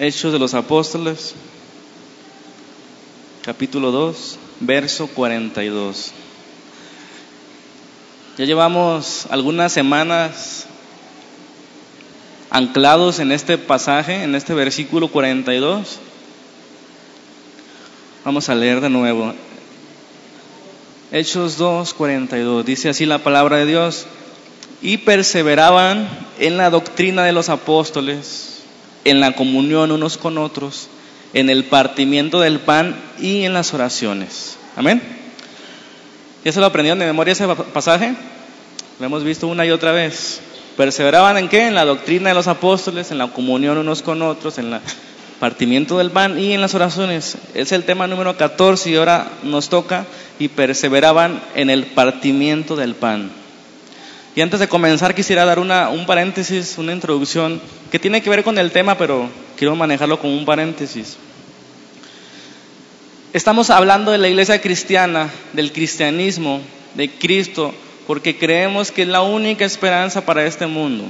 Hechos de los Apóstoles, capítulo 2, verso 42. Ya llevamos algunas semanas anclados en este pasaje, en este versículo 42. Vamos a leer de nuevo. Hechos 2, 42. Dice así la palabra de Dios. Y perseveraban en la doctrina de los apóstoles, en la comunión unos con otros, en el partimiento del pan y en las oraciones. Amén. ¿Ya se lo aprendieron de memoria ese pasaje? Lo hemos visto una y otra vez. Perseveraban en qué? En la doctrina de los apóstoles, en la comunión unos con otros, en el partimiento del pan y en las oraciones. Es el tema número 14 y ahora nos toca y perseveraban en el partimiento del pan. Y antes de comenzar quisiera dar una, un paréntesis, una introducción que tiene que ver con el tema, pero quiero manejarlo como un paréntesis. Estamos hablando de la iglesia cristiana, del cristianismo, de Cristo, porque creemos que es la única esperanza para este mundo.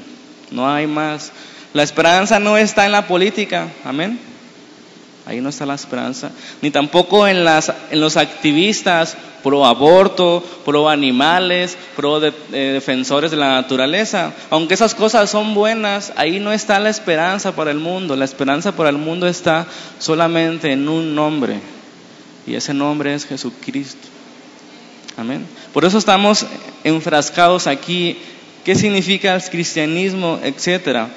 No hay más. La esperanza no está en la política, amén. Ahí no está la esperanza. Ni tampoco en, los activistas pro aborto, pro animales, pro eh, defensores de la naturaleza. Aunque esas cosas son buenas, ahí no está la esperanza para el mundo. La esperanza para el mundo está solamente en un nombre. Y ese nombre es Jesucristo. Amén. Por eso estamos enfrascados aquí. ¿Qué significa el cristianismo, etcétera?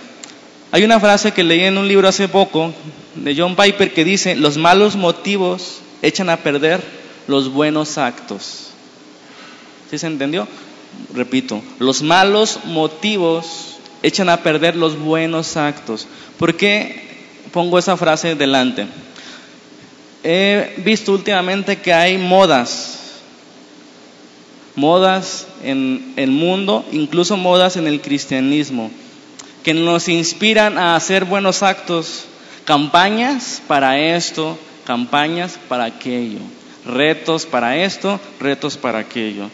Hay una frase que leí en un libro hace poco de John Piper que dice, los malos motivos echan a perder los buenos actos. ¿Sí se entendió? Repito, los malos motivos echan a perder los buenos actos. ¿Por qué pongo esa frase delante? He visto últimamente que hay modas, modas en el mundo, incluso modas en el cristianismo que nos inspiran a hacer buenos actos, campañas para esto, campañas para aquello, retos para esto, retos para aquello.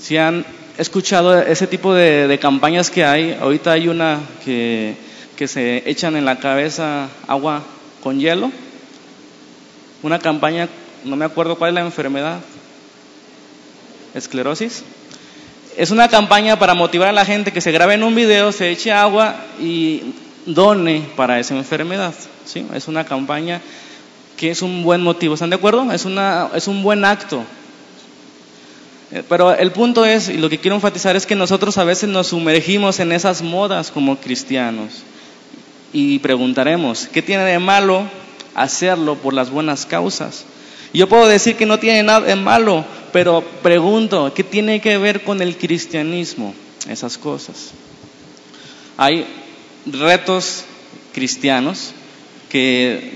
Si han escuchado ese tipo de, campañas que hay, ahorita hay una que, que se echan en la cabeza agua con hielo, una campaña, no me acuerdo cuál es la enfermedad, esclerosis es una campaña para motivar a la gente que se grabe en un video, se eche agua y done para esa enfermedad. ¿sí? Es una campaña que es un buen motivo. ¿Están de acuerdo? Es, una, es un buen acto. Eh, pero el punto es, y lo que quiero enfatizar es que nosotros a veces nos sumergimos en esas modas como cristianos y preguntaremos, ¿qué tiene de malo hacerlo por las buenas causas? Yo puedo decir que no tiene nada de malo, pero pregunto, ¿qué tiene que ver con el cristianismo? Esas cosas. Hay retos cristianos que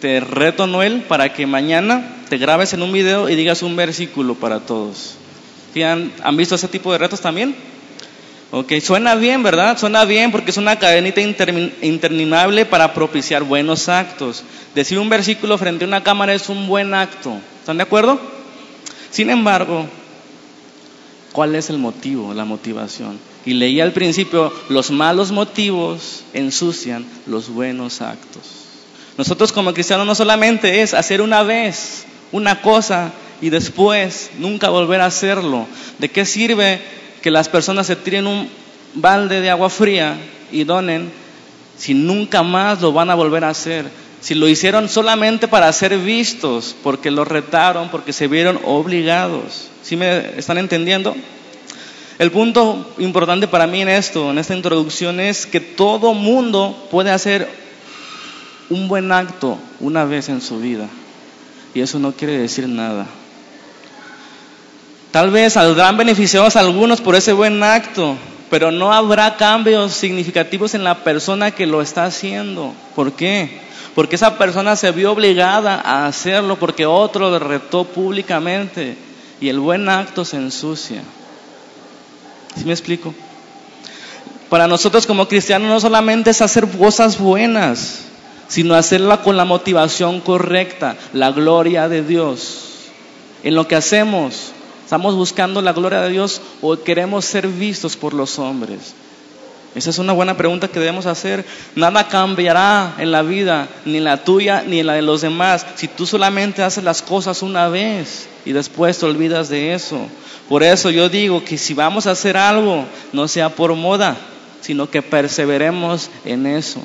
te reto, Noel, para que mañana te grabes en un video y digas un versículo para todos. ¿Han, ¿Han visto ese tipo de retos también? Ok, suena bien, ¿verdad? Suena bien porque es una cadenita interminable para propiciar buenos actos. Decir un versículo frente a una cámara es un buen acto. ¿Están de acuerdo? Sin embargo, ¿cuál es el motivo, la motivación? Y leí al principio, los malos motivos ensucian los buenos actos. Nosotros como cristianos no solamente es hacer una vez una cosa y después nunca volver a hacerlo. ¿De qué sirve que las personas se tiren un balde de agua fría y donen si nunca más lo van a volver a hacer. Si lo hicieron solamente para ser vistos, porque lo retaron, porque se vieron obligados. ¿Sí me están entendiendo? El punto importante para mí en esto, en esta introducción, es que todo mundo puede hacer un buen acto una vez en su vida. Y eso no quiere decir nada. Tal vez saldrán beneficiados algunos por ese buen acto, pero no habrá cambios significativos en la persona que lo está haciendo. ¿Por qué? Porque esa persona se vio obligada a hacerlo porque otro le retó públicamente y el buen acto se ensucia. ¿Sí me explico? Para nosotros como cristianos no solamente es hacer cosas buenas, sino hacerla con la motivación correcta, la gloria de Dios. En lo que hacemos, ¿Estamos buscando la gloria de Dios o queremos ser vistos por los hombres? Esa es una buena pregunta que debemos hacer. Nada cambiará en la vida, ni la tuya, ni la de los demás, si tú solamente haces las cosas una vez y después te olvidas de eso. Por eso yo digo que si vamos a hacer algo, no sea por moda, sino que perseveremos en eso.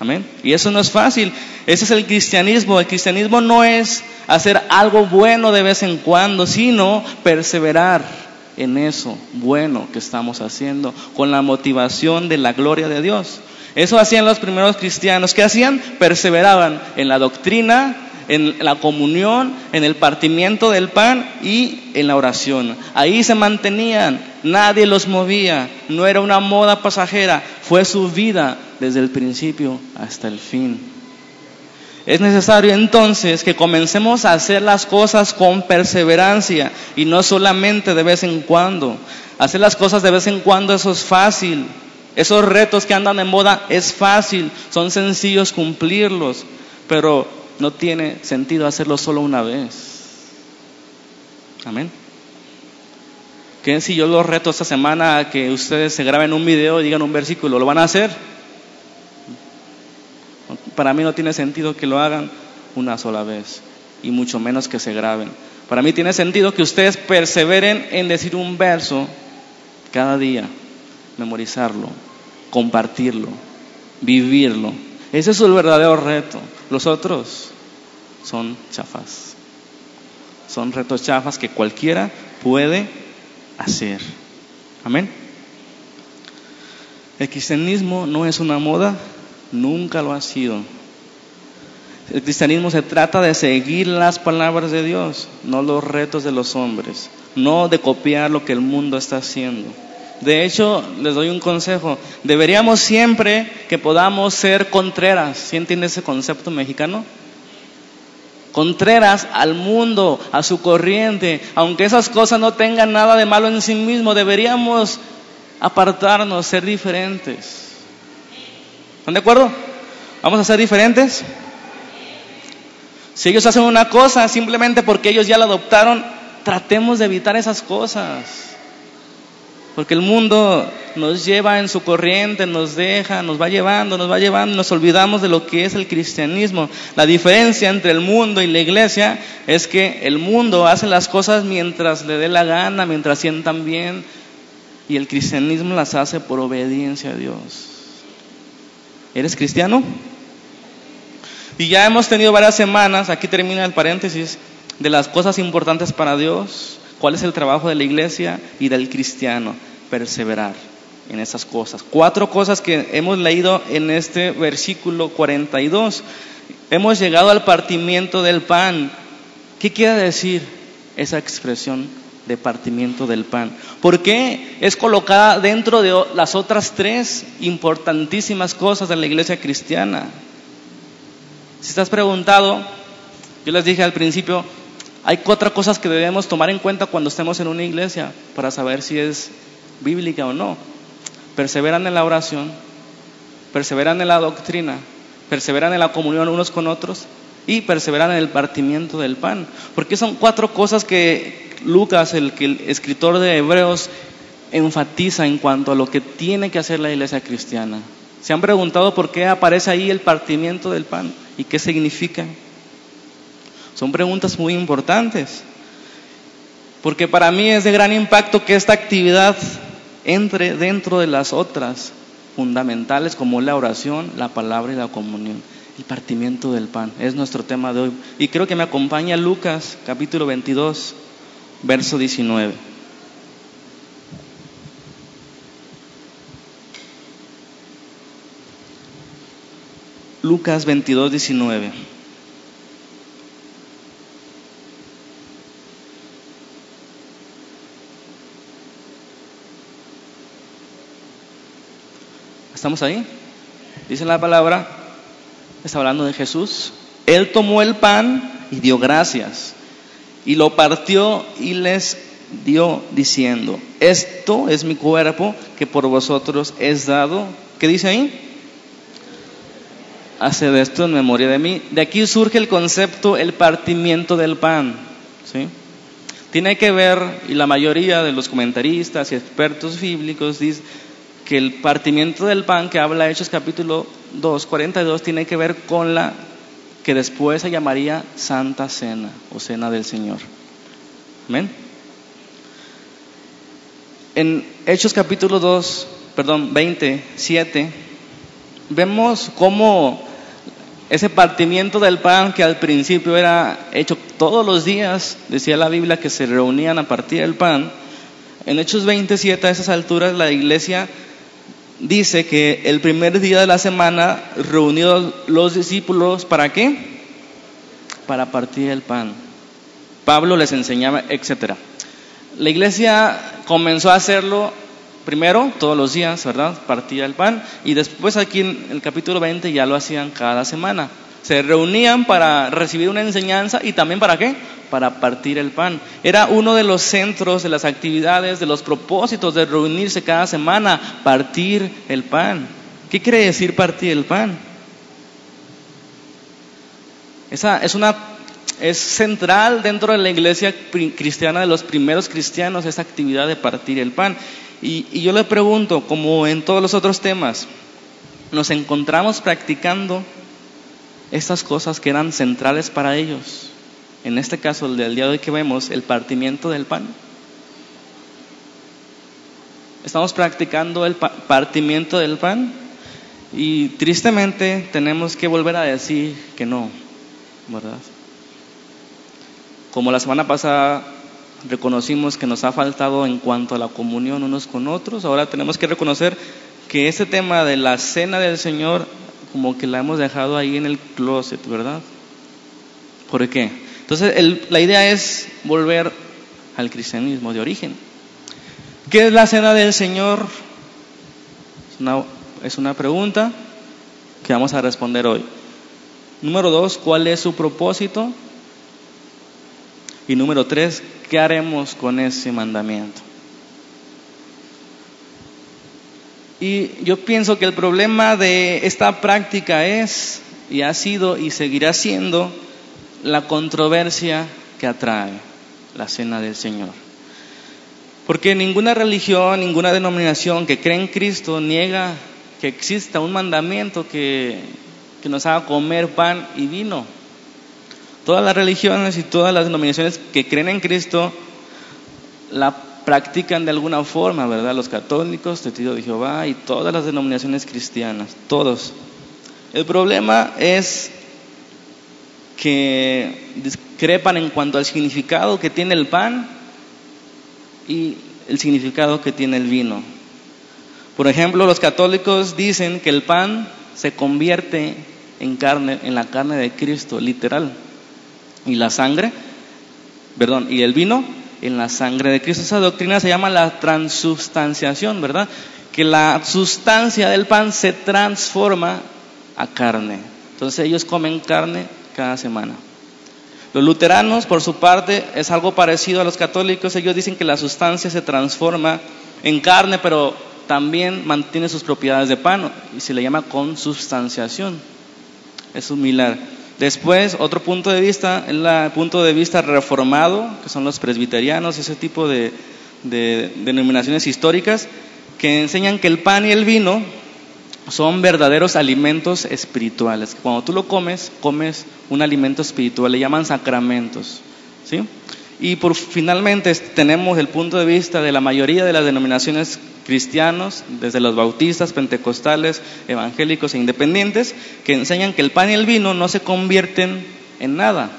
Amén. Y eso no es fácil. Ese es el cristianismo. El cristianismo no es hacer algo bueno de vez en cuando, sino perseverar en eso bueno que estamos haciendo, con la motivación de la gloria de Dios. Eso hacían los primeros cristianos. ¿Qué hacían? Perseveraban en la doctrina, en la comunión, en el partimiento del pan y en la oración. Ahí se mantenían, nadie los movía, no era una moda pasajera, fue su vida desde el principio hasta el fin. Es necesario entonces que comencemos a hacer las cosas con perseverancia y no solamente de vez en cuando. Hacer las cosas de vez en cuando eso es fácil. Esos retos que andan en moda es fácil, son sencillos cumplirlos, pero no tiene sentido hacerlo solo una vez. Amén. ¿Qué si yo los reto esta semana a que ustedes se graben un video y digan un versículo? ¿Lo van a hacer? Para mí no tiene sentido que lo hagan una sola vez y mucho menos que se graben. Para mí tiene sentido que ustedes perseveren en decir un verso cada día, memorizarlo, compartirlo, vivirlo. Ese es el verdadero reto. Los otros son chafas. Son retos chafas que cualquiera puede hacer. Amén. El cristianismo no es una moda, Nunca lo ha sido. El cristianismo se trata de seguir las palabras de Dios, no los retos de los hombres, no de copiar lo que el mundo está haciendo. De hecho, les doy un consejo, deberíamos siempre que podamos ser contreras, ¿sí entiende ese concepto mexicano? Contreras al mundo, a su corriente, aunque esas cosas no tengan nada de malo en sí mismo, deberíamos apartarnos, ser diferentes. ¿Están de acuerdo? ¿Vamos a ser diferentes? Si ellos hacen una cosa simplemente porque ellos ya la adoptaron, tratemos de evitar esas cosas. Porque el mundo nos lleva en su corriente, nos deja, nos va llevando, nos va llevando, nos olvidamos de lo que es el cristianismo. La diferencia entre el mundo y la iglesia es que el mundo hace las cosas mientras le dé la gana, mientras sientan bien, y el cristianismo las hace por obediencia a Dios. ¿Eres cristiano? Y ya hemos tenido varias semanas, aquí termina el paréntesis, de las cosas importantes para Dios, cuál es el trabajo de la iglesia y del cristiano, perseverar en esas cosas. Cuatro cosas que hemos leído en este versículo 42. Hemos llegado al partimiento del pan. ¿Qué quiere decir esa expresión de partimiento del pan. ¿Por qué es colocada dentro de las otras tres importantísimas cosas de la iglesia cristiana? Si estás preguntado, yo les dije al principio, hay cuatro cosas que debemos tomar en cuenta cuando estemos en una iglesia para saber si es bíblica o no. Perseveran en la oración, perseveran en la doctrina, perseveran en la comunión unos con otros y perseveran en el partimiento del pan. Porque son cuatro cosas que Lucas, el, el escritor de Hebreos, enfatiza en cuanto a lo que tiene que hacer la iglesia cristiana. ¿Se han preguntado por qué aparece ahí el partimiento del pan y qué significa? Son preguntas muy importantes, porque para mí es de gran impacto que esta actividad entre dentro de las otras fundamentales como la oración, la palabra y la comunión. El partimiento del pan es nuestro tema de hoy. Y creo que me acompaña Lucas capítulo 22 verso 19. Lucas 22, 19. ¿Estamos ahí? Dice la palabra, está hablando de Jesús. Él tomó el pan y dio gracias y lo partió y les dio diciendo, esto es mi cuerpo que por vosotros es dado. ¿Qué dice ahí? Haced esto en memoria de mí. De aquí surge el concepto el partimiento del pan. ¿sí? Tiene que ver, y la mayoría de los comentaristas y expertos bíblicos que el partimiento del pan que habla Hechos capítulo 2, 42, tiene que ver con la que después se llamaría Santa Cena o Cena del Señor. Amén. En Hechos capítulo 2, perdón, 27, vemos cómo ese partimiento del pan que al principio era hecho todos los días, decía la Biblia que se reunían a partir del pan, en Hechos 27 a esas alturas la iglesia dice que el primer día de la semana reunidos los discípulos, ¿para qué? Para partir el pan. Pablo les enseñaba, etc. La iglesia comenzó a hacerlo primero todos los días, ¿verdad? Partía el pan y después aquí en el capítulo 20 ya lo hacían cada semana. Se reunían para recibir una enseñanza y también para qué? Para partir el pan. Era uno de los centros de las actividades, de los propósitos de reunirse cada semana, partir el pan. ¿Qué quiere decir partir el pan? Esa es una es central dentro de la iglesia cristiana de los primeros cristianos esa actividad de partir el pan. Y, y yo le pregunto, como en todos los otros temas, ¿nos encontramos practicando estas cosas que eran centrales para ellos. En este caso, el del día de hoy que vemos, el partimiento del pan. Estamos practicando el partimiento del pan y tristemente tenemos que volver a decir que no, ¿verdad? Como la semana pasada reconocimos que nos ha faltado en cuanto a la comunión unos con otros, ahora tenemos que reconocer que ese tema de la cena del Señor como que la hemos dejado ahí en el closet, ¿verdad? ¿Por qué? Entonces la idea es volver al cristianismo de origen. ¿Qué es la cena del Señor? Es una, es una pregunta que vamos a responder hoy. Número dos, ¿cuál es su propósito? Y número tres, ¿qué haremos con ese mandamiento? Y yo pienso que el problema de esta práctica es, y ha sido, y seguirá siendo, la controversia que atrae la cena del Señor. Porque ninguna religión, ninguna denominación que cree en Cristo niega que exista un mandamiento que, que nos haga comer pan y vino. Todas las religiones y todas las denominaciones que creen en Cristo, la practican de alguna forma, ¿verdad? Los católicos, testigos de Jehová y todas las denominaciones cristianas, todos. El problema es que discrepan en cuanto al significado que tiene el pan y el significado que tiene el vino. Por ejemplo, los católicos dicen que el pan se convierte en carne, en la carne de Cristo, literal. Y la sangre, perdón, y el vino en la sangre de Cristo. Esa doctrina se llama la transubstanciación, ¿verdad? Que la sustancia del pan se transforma a carne. Entonces ellos comen carne cada semana. Los luteranos, por su parte, es algo parecido a los católicos. Ellos dicen que la sustancia se transforma en carne, pero también mantiene sus propiedades de pan y se le llama consubstanciación. Es similar. Después, otro punto de vista, el punto de vista reformado, que son los presbiterianos, ese tipo de, denominaciones históricas, que enseñan que el pan y el vino son verdaderos alimentos espirituales. Cuando tú lo comes, comes un alimento espiritual, le llaman sacramentos. ¿sí? Y por, finalmente tenemos el punto de vista de la mayoría de las denominaciones cristianos, desde los bautistas, pentecostales, evangélicos e independientes, que enseñan que el pan y el vino no se convierten en nada.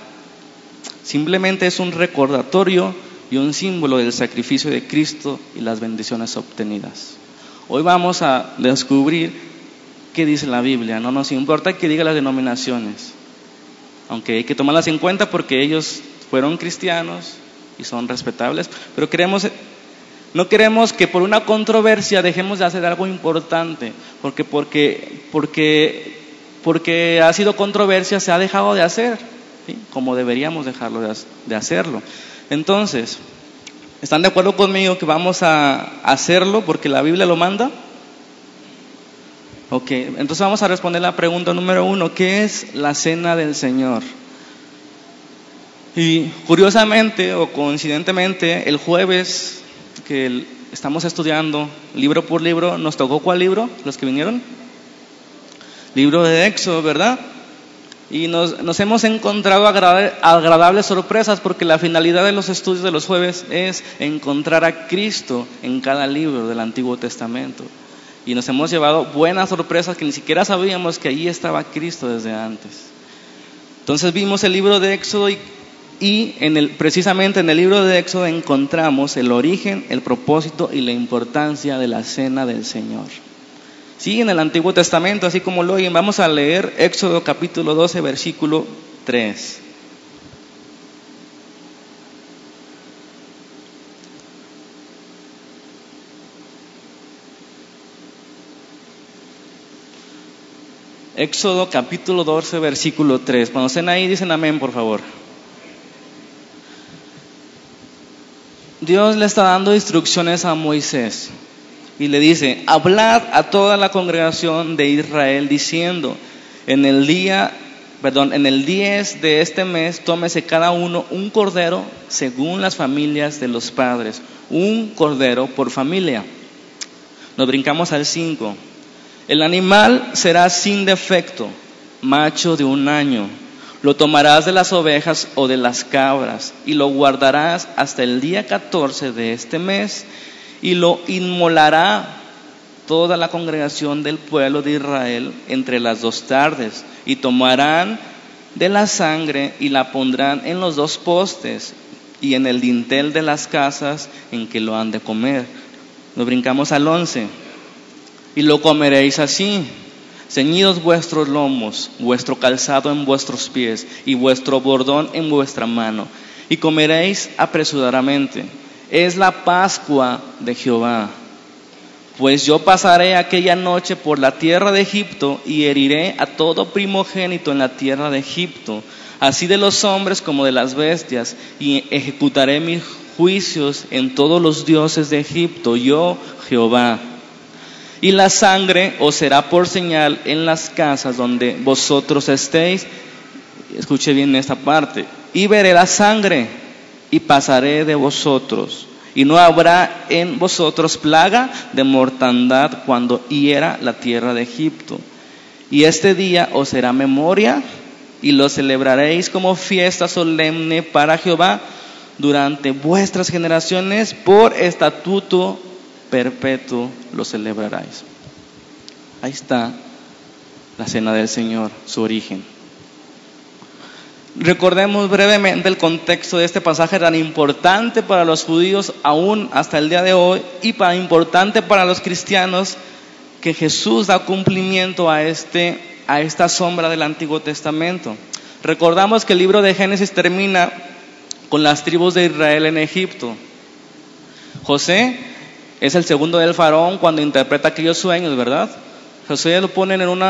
Simplemente es un recordatorio y un símbolo del sacrificio de Cristo y las bendiciones obtenidas. Hoy vamos a descubrir qué dice la Biblia. No nos importa que diga las denominaciones, aunque hay que tomarlas en cuenta porque ellos fueron cristianos y son respetables, pero queremos no queremos que por una controversia dejemos de hacer algo importante, porque, porque, porque, porque ha sido controversia se ha dejado de hacer, como deberíamos dejarlo de, hacerlo. Entonces, ¿están de acuerdo conmigo que vamos a hacerlo porque la Biblia lo manda? Ok, entonces vamos a responder la pregunta número uno, ¿qué es la cena del Señor? Y curiosamente o coincidentemente, el jueves que estamos estudiando libro por libro. ¿Nos tocó cuál libro? ¿Los que vinieron? Libro de Éxodo, ¿verdad? Y nos, hemos encontrado agradables sorpresas porque la finalidad de los estudios de los jueves es encontrar a Cristo en cada libro del Antiguo Testamento. Y nos hemos llevado buenas sorpresas que ni siquiera sabíamos que allí estaba Cristo desde antes. Entonces vimos el libro de Éxodo y, en el, precisamente en el libro de Éxodo encontramos el origen, el propósito y la importancia de la cena del Señor. Sí, en el Antiguo Testamento, así como lo oyen, vamos a leer Éxodo capítulo 12, versículo 3. Éxodo capítulo 12, versículo 3. Cuando estén ahí, dicen amén, por favor. Dios le está dando instrucciones a Moisés y le dice, hablad a toda la congregación de Israel diciendo, en el día, perdón, en el 10 de este mes tómese cada uno un cordero según las familias de los padres, un cordero por familia. Nos brincamos al 5. El animal será sin defecto, macho de un año. Lo tomarás de las ovejas o de las cabras y lo guardarás hasta el día 14 de este mes y lo inmolará toda la congregación del pueblo de Israel entre las dos tardes y tomarán de la sangre y la pondrán en los dos postes y en el dintel de las casas en que lo han de comer. Nos brincamos al 11. Y lo comeréis así, ceñidos vuestros lomos, vuestro calzado en vuestros pies y vuestro bordón en vuestra mano, y comeréis apresuradamente es la Pascua de Jehová. Pues yo pasaré aquella noche por la tierra de Egipto y heriré a todo primogénito en la tierra de Egipto, así de los hombres como de las bestias, y ejecutaré mis juicios en todos los dioses de Egipto, yo Jehová. Y la sangre os será por señal en las casas donde vosotros estéis. Escuche bien esta parte. Y veré la sangre y pasaré de vosotros. Y no habrá en vosotros plaga de mortandad cuando hiera la tierra de Egipto. Y este día os será memoria y lo celebraréis como fiesta solemne para Jehová durante vuestras generaciones por estatuto perpetuo lo celebraréis. Ahí está la cena del Señor, su origen. Recordemos brevemente el contexto de este pasaje tan importante para los judíos aún hasta el día de hoy y tan importante para los cristianos que Jesús da cumplimiento a, este, a esta sombra del Antiguo Testamento. Recordamos que el libro de Génesis termina con las tribus de Israel en Egipto. José es el segundo del faraón cuando interpreta aquellos sueños, ¿verdad? José lo ponen en un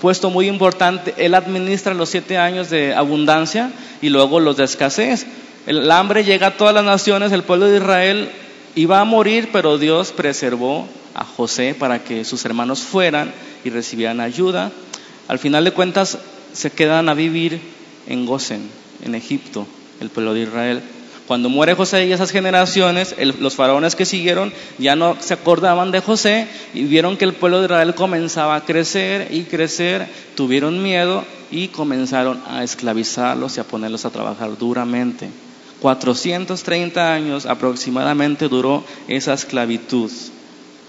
puesto muy importante. Él administra los siete años de abundancia y luego los de escasez. El hambre llega a todas las naciones, el pueblo de Israel iba a morir, pero Dios preservó a José para que sus hermanos fueran y recibieran ayuda. Al final de cuentas se quedan a vivir en Gosen, en Egipto, el pueblo de Israel. Cuando muere José y esas generaciones, los faraones que siguieron ya no se acordaban de José y vieron que el pueblo de Israel comenzaba a crecer y crecer, tuvieron miedo y comenzaron a esclavizarlos y a ponerlos a trabajar duramente. 430 años aproximadamente duró esa esclavitud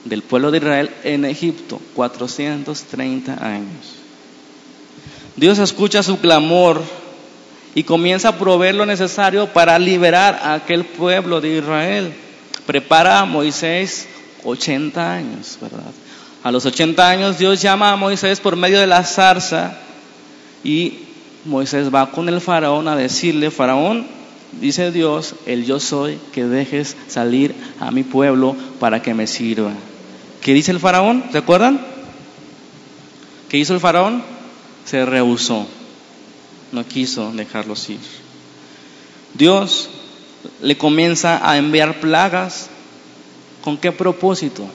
del pueblo de Israel en Egipto, 430 años. Dios escucha su clamor y comienza a proveer lo necesario para liberar a aquel pueblo de Israel. Prepara a Moisés 80 años, ¿verdad? A los 80 años Dios llama a Moisés por medio de la zarza y Moisés va con el faraón a decirle, faraón, dice Dios, el yo soy, que dejes salir a mi pueblo para que me sirva. ¿Qué dice el faraón? ¿Se acuerdan? ¿Qué hizo el faraón? Se rehusó no quiso dejarlos ir. Dios le comienza a enviar plagas. ¿Con qué propósito?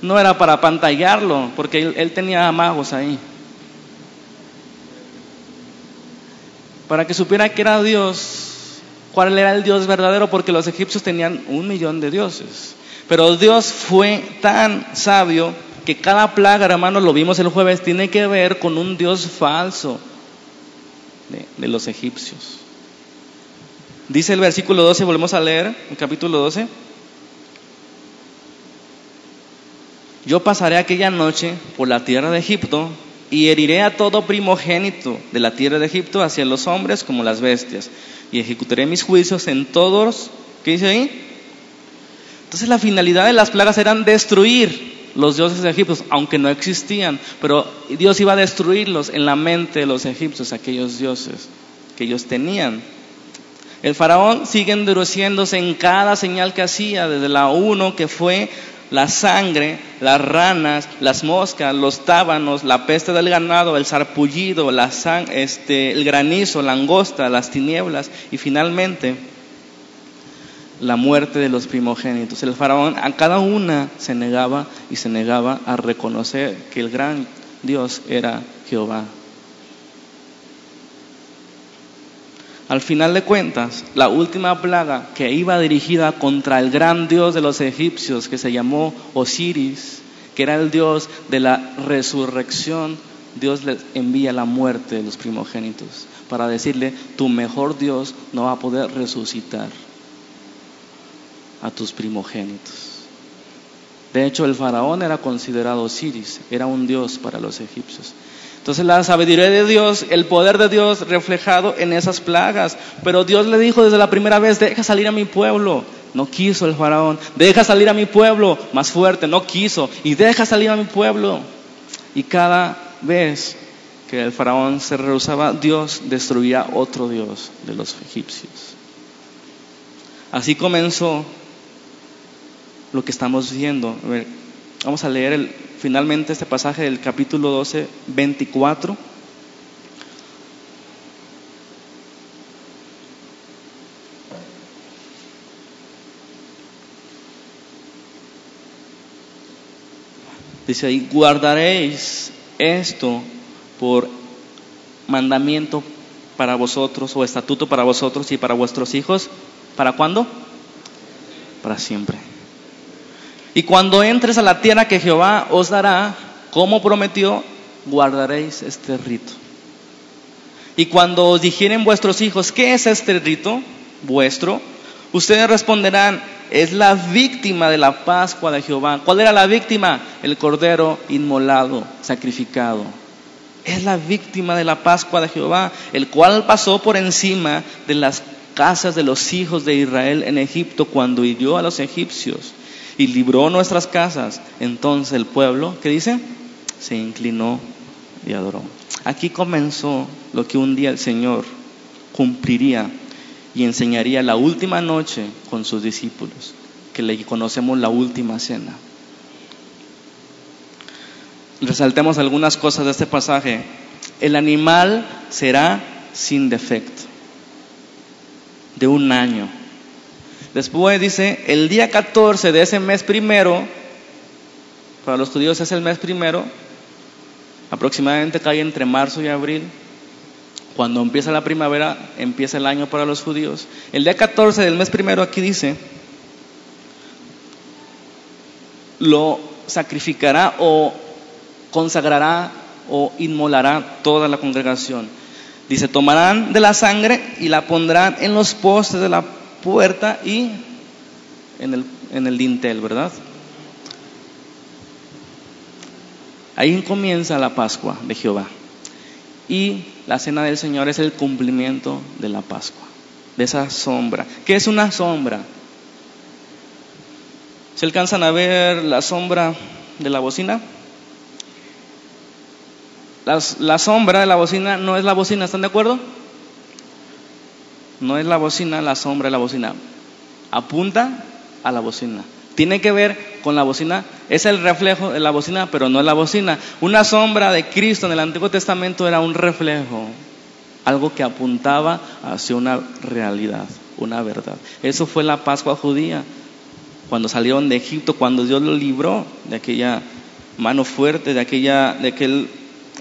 No era para pantallarlo, porque él, tenía amagos ahí. Para que supiera que era Dios cuál era el Dios verdadero, porque los egipcios tenían un millón de dioses. Pero Dios fue tan sabio que cada plaga, hermanos, lo vimos el jueves, tiene que ver con un Dios falso de, los egipcios. Dice el versículo 12, volvemos a leer, el capítulo 12. Yo pasaré aquella noche por la tierra de Egipto y heriré a todo primogénito de la tierra de Egipto hacia los hombres como las bestias y ejecutaré mis juicios en todos. ¿Qué dice ahí? Entonces la finalidad de las plagas eran destruir los dioses Egipto, aunque no existían, pero Dios iba a destruirlos en la mente de los egipcios, aquellos dioses que ellos tenían. El faraón sigue endureciéndose en cada señal que hacía, desde la uno que fue la sangre, las ranas, las moscas, los tábanos, la peste del ganado, el sarpullido, la este, el granizo, la langosta, las tinieblas y finalmente la muerte de los primogénitos. El faraón a cada una se negaba y se negaba a reconocer que el gran Dios era Jehová. Al final de cuentas, la última plaga que iba dirigida contra el gran dios de los egipcios, que se llamó Osiris, que era el dios de la resurrección, Dios le envía la muerte de los primogénitos para decirle, tu mejor Dios no va a poder resucitar a tus primogénitos. De hecho, el faraón era considerado Osiris, era un dios para los egipcios. Entonces la sabiduría de Dios, el poder de Dios reflejado en esas plagas. Pero Dios le dijo desde la primera vez, deja salir a mi pueblo. No quiso el faraón. Deja salir a mi pueblo. Más fuerte, no quiso. Y deja salir a mi pueblo. Y cada vez que el faraón se rehusaba, Dios destruía otro Dios de los egipcios. Así comenzó lo que estamos viendo. vamos a leer el finalmente este pasaje del capítulo 12, 24. Dice ahí, guardaréis esto por mandamiento para vosotros o estatuto para vosotros y para vuestros hijos. ¿Para cuándo? Para siempre. Y cuando entres a la tierra que Jehová os dará, como prometió, guardaréis este rito. Y cuando os dijeren vuestros hijos, ¿qué es este rito vuestro? Ustedes responderán, es la víctima de la Pascua de Jehová. ¿Cuál era la víctima? El cordero inmolado, sacrificado. Es la víctima de la Pascua de Jehová, el cual pasó por encima de las casas de los hijos de Israel en Egipto cuando hirió a los egipcios y libró nuestras casas. Entonces el pueblo, ¿qué dice? Se inclinó y adoró. Aquí comenzó lo que un día el Señor cumpliría y enseñaría la última noche con sus discípulos, que le conocemos la última cena. Resaltemos algunas cosas de este pasaje. El animal será sin defecto, de un año Después dice, el día 14 de ese mes primero, para los judíos es el mes primero, aproximadamente cae entre marzo y abril, cuando empieza la primavera, empieza el año para los judíos. El día 14 del mes primero aquí dice, lo sacrificará o consagrará o inmolará toda la congregación. Dice, tomarán de la sangre y la pondrán en los postes de la puerta y en el, en el dintel, ¿verdad? Ahí comienza la Pascua de Jehová. Y la cena del Señor es el cumplimiento de la Pascua, de esa sombra. ¿Qué es una sombra? ¿Se alcanzan a ver la sombra de la bocina? la sombra de la bocina no es la bocina, ¿están de acuerdo? No es la bocina, la sombra de la bocina. Apunta a la bocina. Tiene que ver con la bocina, es el reflejo de la bocina, pero no es la bocina. Una sombra de Cristo en el Antiguo Testamento era un reflejo, algo que apuntaba hacia una realidad, una verdad. Eso fue la Pascua judía, cuando salieron de Egipto, cuando Dios lo libró de aquella mano fuerte, de, aquella, de aquel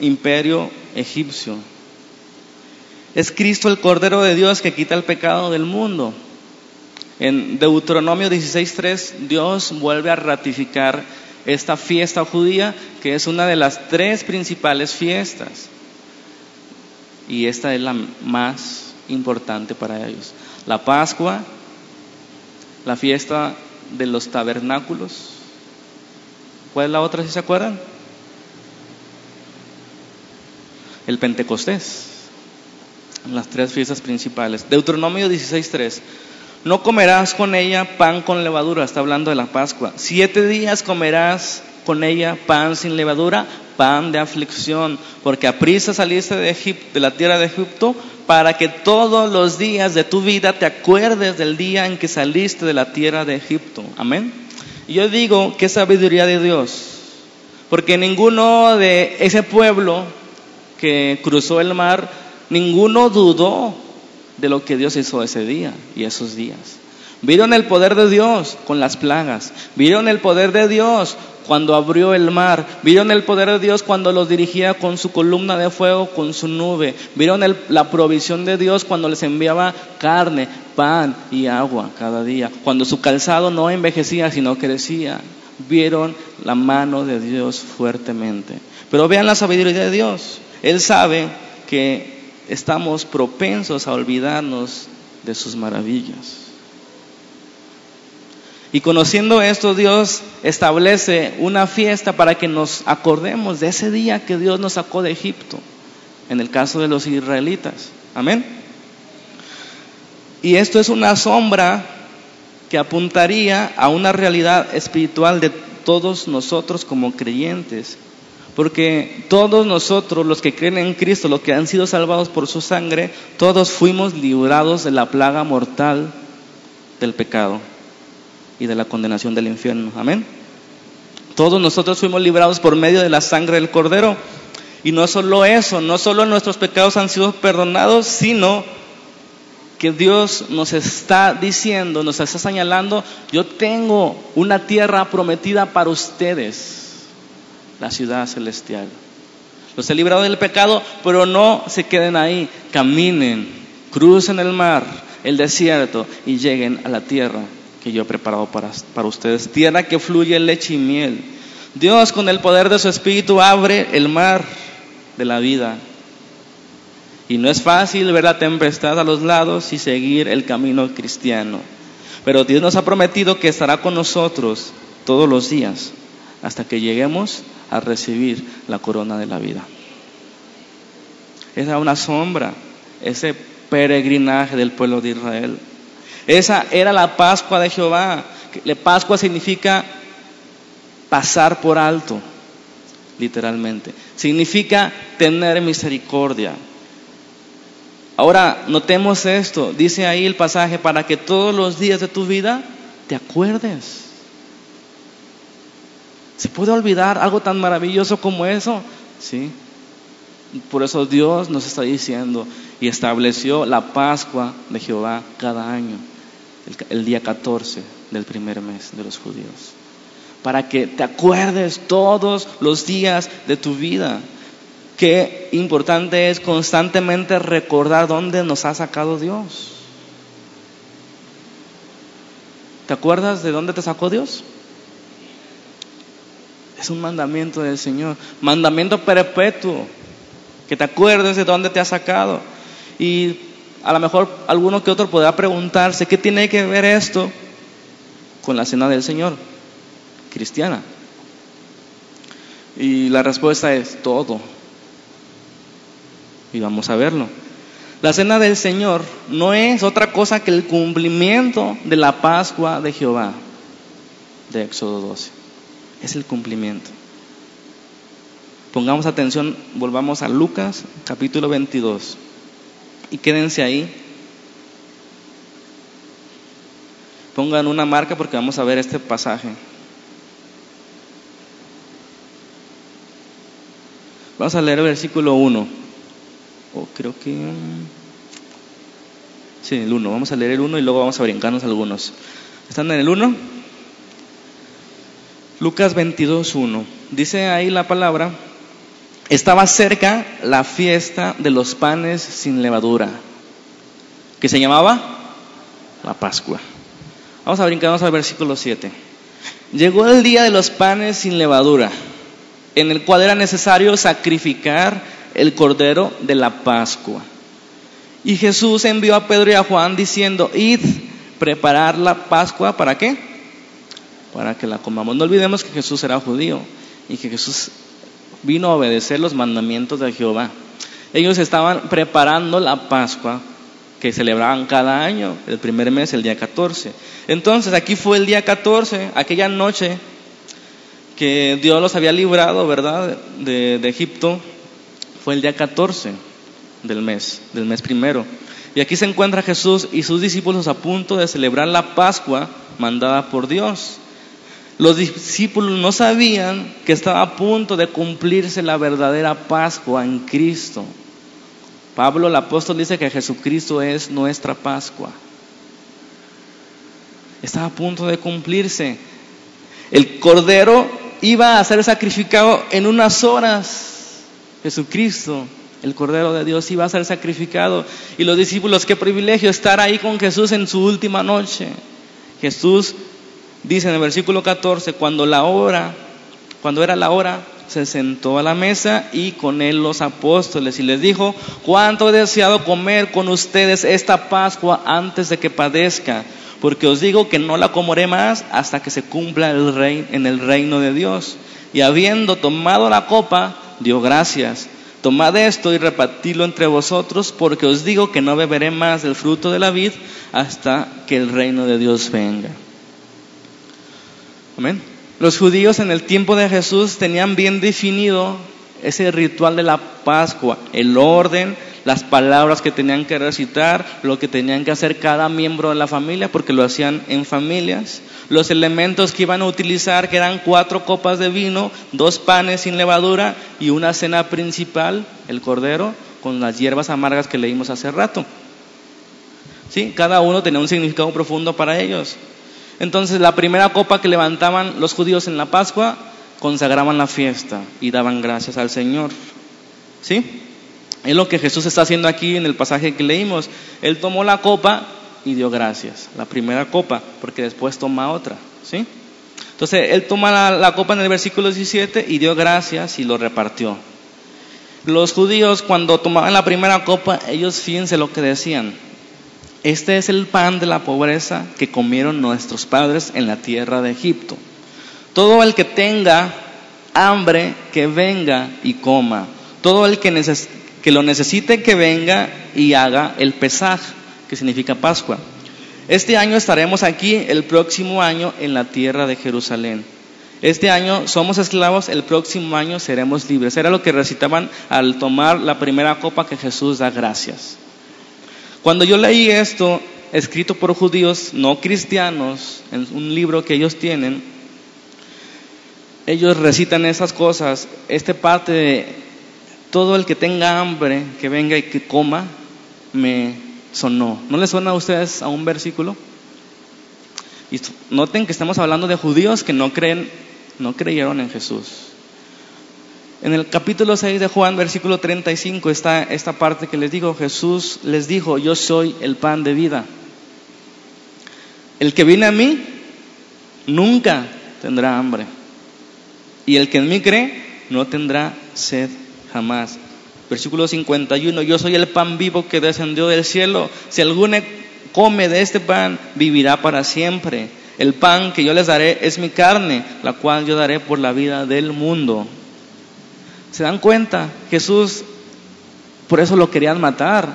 imperio egipcio. Es Cristo el Cordero de Dios que quita el pecado del mundo. En Deuteronomio 16.3 Dios vuelve a ratificar esta fiesta judía que es una de las tres principales fiestas. Y esta es la más importante para ellos. La Pascua, la fiesta de los tabernáculos. ¿Cuál es la otra si se acuerdan? El Pentecostés. Las tres fiestas principales. Deuteronomio 16.3. No comerás con ella pan con levadura, está hablando de la Pascua. Siete días comerás con ella pan sin levadura, pan de aflicción, porque a prisa saliste de, de la tierra de Egipto para que todos los días de tu vida te acuerdes del día en que saliste de la tierra de Egipto. Amén. Y yo digo, qué sabiduría de Dios, porque ninguno de ese pueblo que cruzó el mar, ninguno dudó de lo que Dios hizo ese día y esos días. Vieron el poder de Dios con las plagas. Vieron el poder de Dios cuando abrió el mar. Vieron el poder de Dios cuando los dirigía con su columna de fuego, con su nube. Vieron la provisión de Dios cuando les enviaba carne, pan y agua cada día. Cuando su calzado no envejecía, sino crecía. Vieron la mano de Dios fuertemente. Pero vean la sabiduría de Dios. Él sabe que estamos propensos a olvidarnos de sus maravillas. Y conociendo esto, Dios establece una fiesta para que nos acordemos de ese día que Dios nos sacó de Egipto, en el caso de los israelitas. Amén. Y esto es una sombra que apuntaría a una realidad espiritual de todos nosotros como creyentes porque todos nosotros, los que creen en Cristo, los que han sido salvados por su sangre, todos fuimos librados de la plaga mortal del pecado y de la condenación del infierno. Amén. Todos nosotros fuimos librados por medio de la sangre del Cordero. Y no solo eso, no solo nuestros pecados han sido perdonados, sino que Dios nos está diciendo, nos está señalando, yo tengo una tierra prometida para ustedes la ciudad celestial. Los he librado del pecado, pero no se queden ahí. Caminen, crucen el mar, el desierto y lleguen a la tierra que yo he preparado para, para ustedes. Tierra que fluye leche y miel. Dios con el poder de su espíritu abre el mar de la vida. Y no es fácil ver la tempestad a los lados y seguir el camino cristiano. Pero Dios nos ha prometido que estará con nosotros todos los días hasta que lleguemos a recibir la corona de la vida. Esa una sombra, ese peregrinaje del pueblo de Israel. Esa era la Pascua de Jehová. La Pascua significa pasar por alto, literalmente. Significa tener misericordia. Ahora, notemos esto. Dice ahí el pasaje, para que todos los días de tu vida te acuerdes ¿Se puede olvidar algo tan maravilloso como eso? Sí. Por eso Dios nos está diciendo y estableció la Pascua de Jehová cada año, el, día 14 del primer mes de los judíos. Para que te acuerdes todos los días de tu vida. Qué importante es constantemente recordar dónde nos ha sacado Dios. ¿Te acuerdas de dónde te sacó Dios? Es un mandamiento del Señor, mandamiento perpetuo, que te acuerdes de dónde te ha sacado. Y a lo mejor alguno que otro podrá preguntarse, ¿qué tiene que ver esto con la cena del Señor cristiana? Y la respuesta es todo. Y vamos a verlo. La cena del Señor no es otra cosa que el cumplimiento de la Pascua de Jehová, de Éxodo 12 es el cumplimiento. Pongamos atención, volvamos a Lucas capítulo 22 y quédense ahí. Pongan una marca porque vamos a ver este pasaje. Vamos a leer el versículo 1. O creo que... Sí, el 1. Vamos a leer el 1 y luego vamos a brincarnos algunos. ¿Están en el 1? Lucas 22.1. Dice ahí la palabra, estaba cerca la fiesta de los panes sin levadura, que se llamaba la Pascua. Vamos a brincarnos al versículo 7. Llegó el día de los panes sin levadura, en el cual era necesario sacrificar el cordero de la Pascua. Y Jesús envió a Pedro y a Juan diciendo, id preparar la Pascua, ¿para qué? Para que la comamos. No olvidemos que Jesús era judío y que Jesús vino a obedecer los mandamientos de Jehová. Ellos estaban preparando la Pascua que celebraban cada año, el primer mes, el día 14. Entonces, aquí fue el día 14, aquella noche que Dios los había librado, ¿verdad?, de, Egipto, fue el día 14 del mes, del mes primero. Y aquí se encuentra Jesús y sus discípulos a punto de celebrar la Pascua mandada por Dios. Los discípulos no sabían que estaba a punto de cumplirse la verdadera Pascua en Cristo. Pablo el apóstol dice que Jesucristo es nuestra Pascua. Estaba a punto de cumplirse. El cordero iba a ser sacrificado en unas horas. Jesucristo, el cordero de Dios, iba a ser sacrificado. Y los discípulos, qué privilegio estar ahí con Jesús en su última noche. Jesús dice en el versículo 14, cuando la hora, cuando era la hora, se sentó a la mesa y con él los apóstoles y les dijo, cuánto he deseado comer con ustedes esta Pascua antes de que padezca, porque os digo que no la comeré más hasta que se cumpla el rey, en el reino de Dios. Y habiendo tomado la copa, dio gracias. Tomad esto y repartidlo entre vosotros, porque os digo que no beberé más del fruto de la vid hasta que el reino de Dios venga. Amén. Los judíos en el tiempo de Jesús tenían bien definido ese ritual de la Pascua, el orden, las palabras que tenían que recitar, lo que tenían que hacer cada miembro de la familia, porque lo hacían en familias, los elementos que iban a utilizar, que eran cuatro copas de vino, dos panes sin levadura y una cena principal, el cordero, con las hierbas amargas que leímos hace rato. ¿Sí? Cada uno tenía un significado profundo para ellos. Entonces la primera copa que levantaban los judíos en la Pascua consagraban la fiesta y daban gracias al Señor. ¿Sí? Es lo que Jesús está haciendo aquí en el pasaje que leímos. Él tomó la copa y dio gracias. La primera copa, porque después toma otra. ¿Sí? Entonces él toma la, la copa en el versículo 17 y dio gracias y lo repartió. Los judíos cuando tomaban la primera copa, ellos fíjense lo que decían. Este es el pan de la pobreza que comieron nuestros padres en la tierra de Egipto. Todo el que tenga hambre, que venga y coma. Todo el que, que lo necesite, que venga y haga el pesaj, que significa Pascua. Este año estaremos aquí, el próximo año en la tierra de Jerusalén. Este año somos esclavos, el próximo año seremos libres. Era lo que recitaban al tomar la primera copa que Jesús da gracias. Cuando yo leí esto, escrito por judíos no cristianos, en un libro que ellos tienen, ellos recitan esas cosas, este parte de todo el que tenga hambre, que venga y que coma, me sonó. ¿No les suena a ustedes a un versículo? Y noten que estamos hablando de judíos que no creen, no creyeron en Jesús. En el capítulo 6 de Juan, versículo 35, está esta parte que les digo, Jesús les dijo, yo soy el pan de vida. El que viene a mí nunca tendrá hambre. Y el que en mí cree no tendrá sed jamás. Versículo 51, yo soy el pan vivo que descendió del cielo. Si alguno come de este pan, vivirá para siempre. El pan que yo les daré es mi carne, la cual yo daré por la vida del mundo. ¿Se dan cuenta? Jesús, por eso lo querían matar.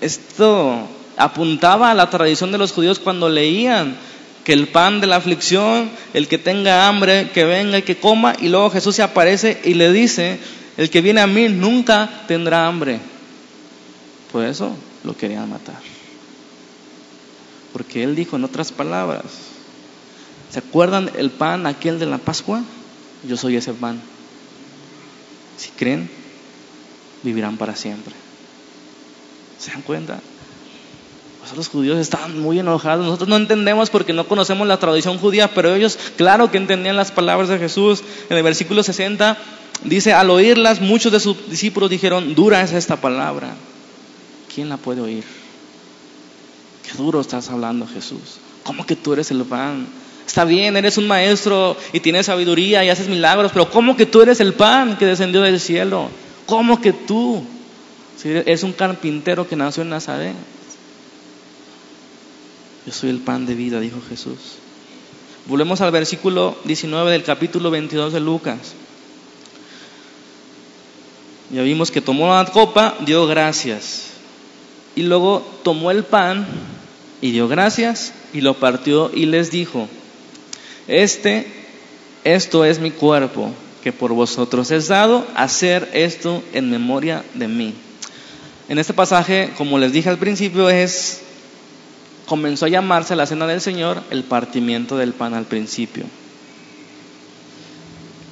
Esto apuntaba a la tradición de los judíos cuando leían que el pan de la aflicción, el que tenga hambre, que venga y que coma, y luego Jesús se aparece y le dice, el que viene a mí nunca tendrá hambre. Por eso lo querían matar. Porque él dijo en otras palabras, ¿se acuerdan el pan aquel de la Pascua? Yo soy ese pan. Si creen, vivirán para siempre. ¿Se dan cuenta? Los judíos estaban muy enojados. Nosotros no entendemos porque no conocemos la tradición judía, pero ellos, claro que entendían las palabras de Jesús. En el versículo 60 Dice, al oírlas, muchos de sus discípulos dijeron, dura es esta palabra. ¿Quién la puede oír? Qué duro estás hablando, Jesús. ¿Cómo que tú eres el pan? Está bien, eres un maestro y tienes sabiduría y haces milagros, pero ¿cómo que tú eres el pan que descendió del cielo? ¿Cómo que tú? Si eres un carpintero que nació en Nazaret. Yo soy el pan de vida, dijo Jesús. Volvemos al versículo 19 del capítulo 22 de Lucas. Ya vimos que tomó la copa, dio gracias. Y luego tomó el pan y dio gracias y lo partió y les dijo, este, esto es mi cuerpo que por vosotros es dado, hacer esto en memoria de mí. En este pasaje, como les dije al principio, es comenzó a llamarse la cena del Señor el partimiento del pan al principio.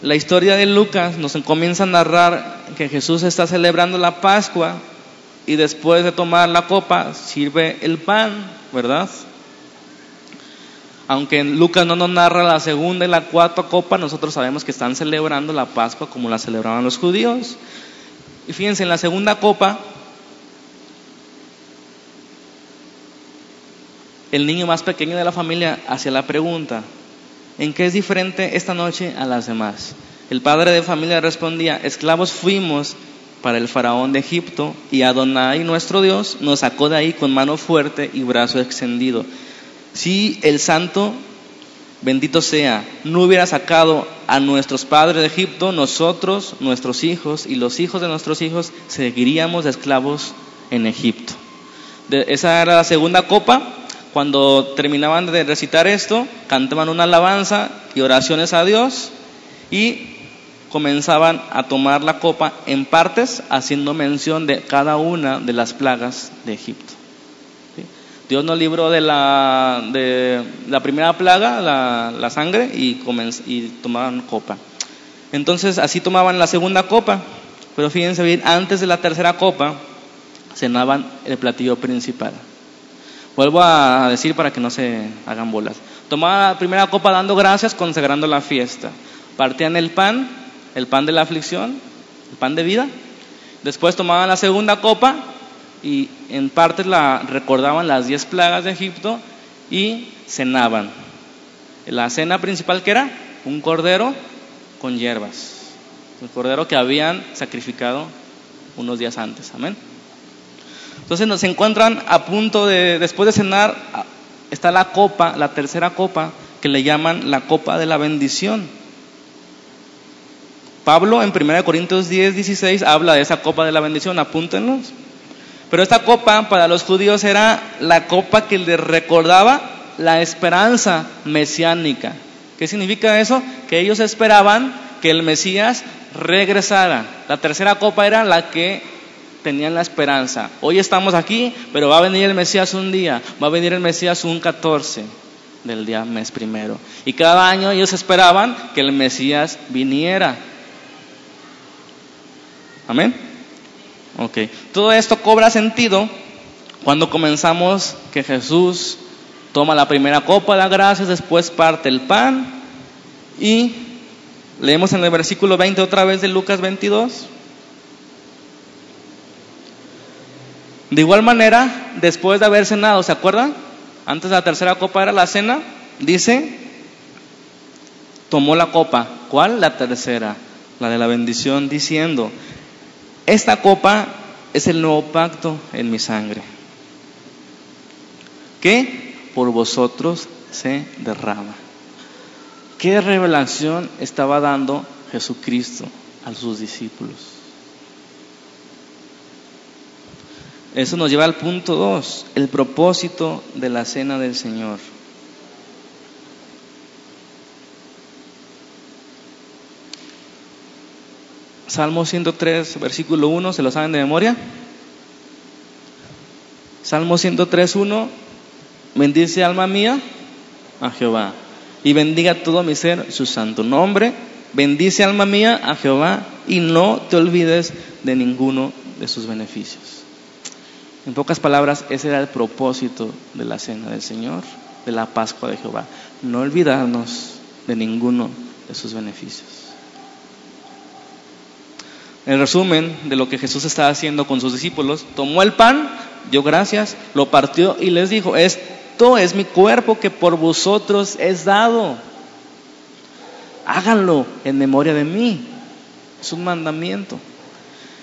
La historia de Lucas nos comienza a narrar que Jesús está celebrando la Pascua y después de tomar la copa sirve el pan, ¿verdad? Aunque Lucas no nos narra la segunda y la cuarta copa, nosotros sabemos que están celebrando la Pascua como la celebraban los judíos. Y fíjense, en la segunda copa el niño más pequeño de la familia hacía la pregunta, ¿en qué es diferente esta noche a las demás? El padre de familia respondía, esclavos fuimos para el faraón de Egipto y Adonai nuestro Dios nos sacó de ahí con mano fuerte y brazo extendido. Si el santo, bendito sea, no hubiera sacado a nuestros padres de Egipto, nosotros, nuestros hijos y los hijos de nuestros hijos seguiríamos esclavos en Egipto. esa era la segunda copa cuando terminaban de recitar esto, cantaban una alabanza y oraciones a Dios y comenzaban a tomar la copa en partes, haciendo mención de cada una de las plagas de Egipto. Dios nos libró de la, de la primera plaga, la, sangre, y, y tomaban copa. Entonces así tomaban la segunda copa, pero fíjense bien, antes de la tercera copa, cenaban el platillo principal. Vuelvo a decir para que no se hagan bolas. Tomaban la primera copa dando gracias, consagrando la fiesta. Partían el pan, el pan de la aflicción, el pan de vida. Después tomaban la segunda copa y en parte la recordaban las diez plagas de Egipto y cenaban. La cena principal que era un cordero con hierbas. El cordero que habían sacrificado unos días antes. Amén. Entonces nos encuentran a punto de, después de cenar, está la copa, la tercera copa, que le llaman la copa de la bendición. Pablo en 1 Corintios 10, 16 habla de esa copa de la bendición, apúntenos. Pero esta copa para los judíos era la copa que les recordaba la esperanza mesiánica. ¿Qué significa eso? Que ellos esperaban que el Mesías regresara. La tercera copa era la que tenían la esperanza. Hoy estamos aquí, pero va a venir el Mesías un día, va a venir el Mesías un 14 del día mes primero. Y cada año ellos esperaban que el Mesías viniera. Amén. Ok. Todo esto cobra sentido cuando comenzamos que Jesús toma la primera copa de gracias, después parte el pan y leemos en el versículo 20 otra vez de Lucas 22. De igual manera, después de haber cenado, ¿se acuerdan? Antes de la tercera copa era la cena, dice, tomó la copa. ¿Cuál? La tercera, la de la bendición, diciendo, esta copa es el nuevo pacto en mi sangre, que por vosotros se derrama. ¿Qué revelación estaba dando Jesucristo a sus discípulos? Eso nos lleva al punto 2, el propósito de la cena del Señor. Salmo 103, versículo 1, ¿se lo saben de memoria? Salmo 103, 1, bendice alma mía a Jehová y bendiga todo mi ser su santo nombre. Bendice alma mía a Jehová y no te olvides de ninguno de sus beneficios. En pocas palabras, ese era el propósito de la cena del Señor, de la Pascua de Jehová. No olvidarnos de ninguno de sus beneficios. En resumen de lo que Jesús estaba haciendo con sus discípulos, tomó el pan, dio gracias, lo partió y les dijo, esto es mi cuerpo que por vosotros es dado. Háganlo en memoria de mí. Es un mandamiento.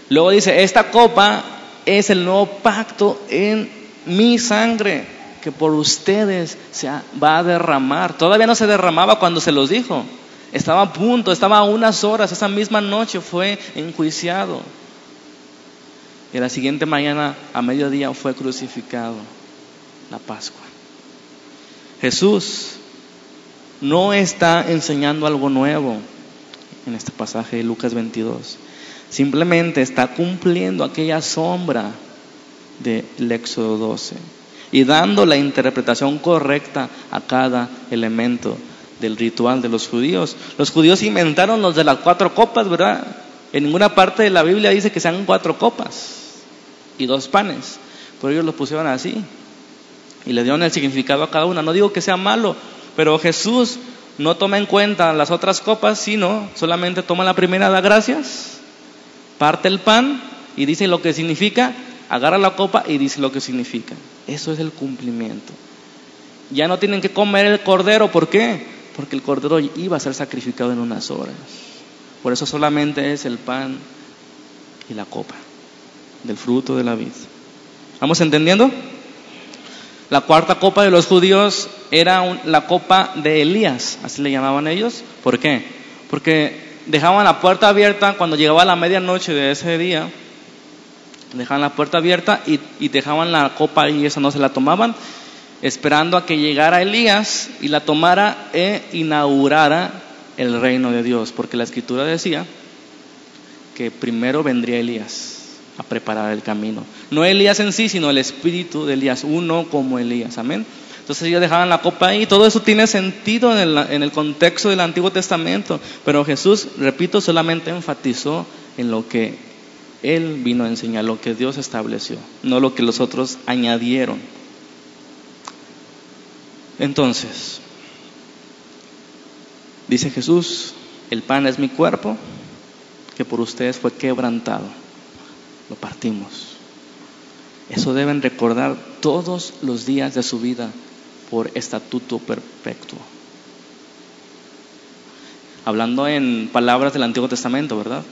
Luego dice, esta copa es el nuevo pacto en mi sangre que por ustedes se va a derramar. Todavía no se derramaba cuando se los dijo. Estaba a punto, estaba a unas horas, esa misma noche fue enjuiciado. Y la siguiente mañana, a mediodía, fue crucificado, la Pascua. Jesús no está enseñando algo nuevo en este pasaje de Lucas 22. Simplemente está cumpliendo aquella sombra del Éxodo 12 y dando la interpretación correcta a cada elemento del ritual de los judíos. Los judíos inventaron los de las cuatro copas, ¿verdad? En ninguna parte de la Biblia dice que sean cuatro copas y dos panes, pero ellos lo pusieron así y le dieron el significado a cada una. No digo que sea malo, pero Jesús no toma en cuenta las otras copas, sino solamente toma la primera, da gracias, parte el pan y dice lo que significa, agarra la copa y dice lo que significa. Eso es el cumplimiento. Ya no tienen que comer el cordero, ¿por qué? Porque el cordero iba a ser sacrificado en unas horas. Por eso solamente es el pan y la copa del fruto de la vid. ¿Vamos entendiendo? La cuarta copa de los judíos era la copa de Elías, así le llamaban ellos. ¿Por qué? Porque dejaban la puerta abierta cuando llegaba la medianoche de ese día. Dejaban la puerta abierta y, y dejaban la copa y esa no se la tomaban esperando a que llegara Elías y la tomara e inaugurara el reino de Dios, porque la escritura decía que primero vendría Elías a preparar el camino. No Elías en sí, sino el espíritu de Elías, uno como Elías, amén. Entonces ellos dejaban la copa ahí, todo eso tiene sentido en el, en el contexto del Antiguo Testamento, pero Jesús, repito, solamente enfatizó en lo que Él vino a enseñar, lo que Dios estableció, no lo que los otros añadieron. Entonces, dice Jesús, el pan es mi cuerpo, que por ustedes fue quebrantado. Lo partimos. Eso deben recordar todos los días de su vida por estatuto perpetuo. Hablando en palabras del Antiguo Testamento, ¿verdad?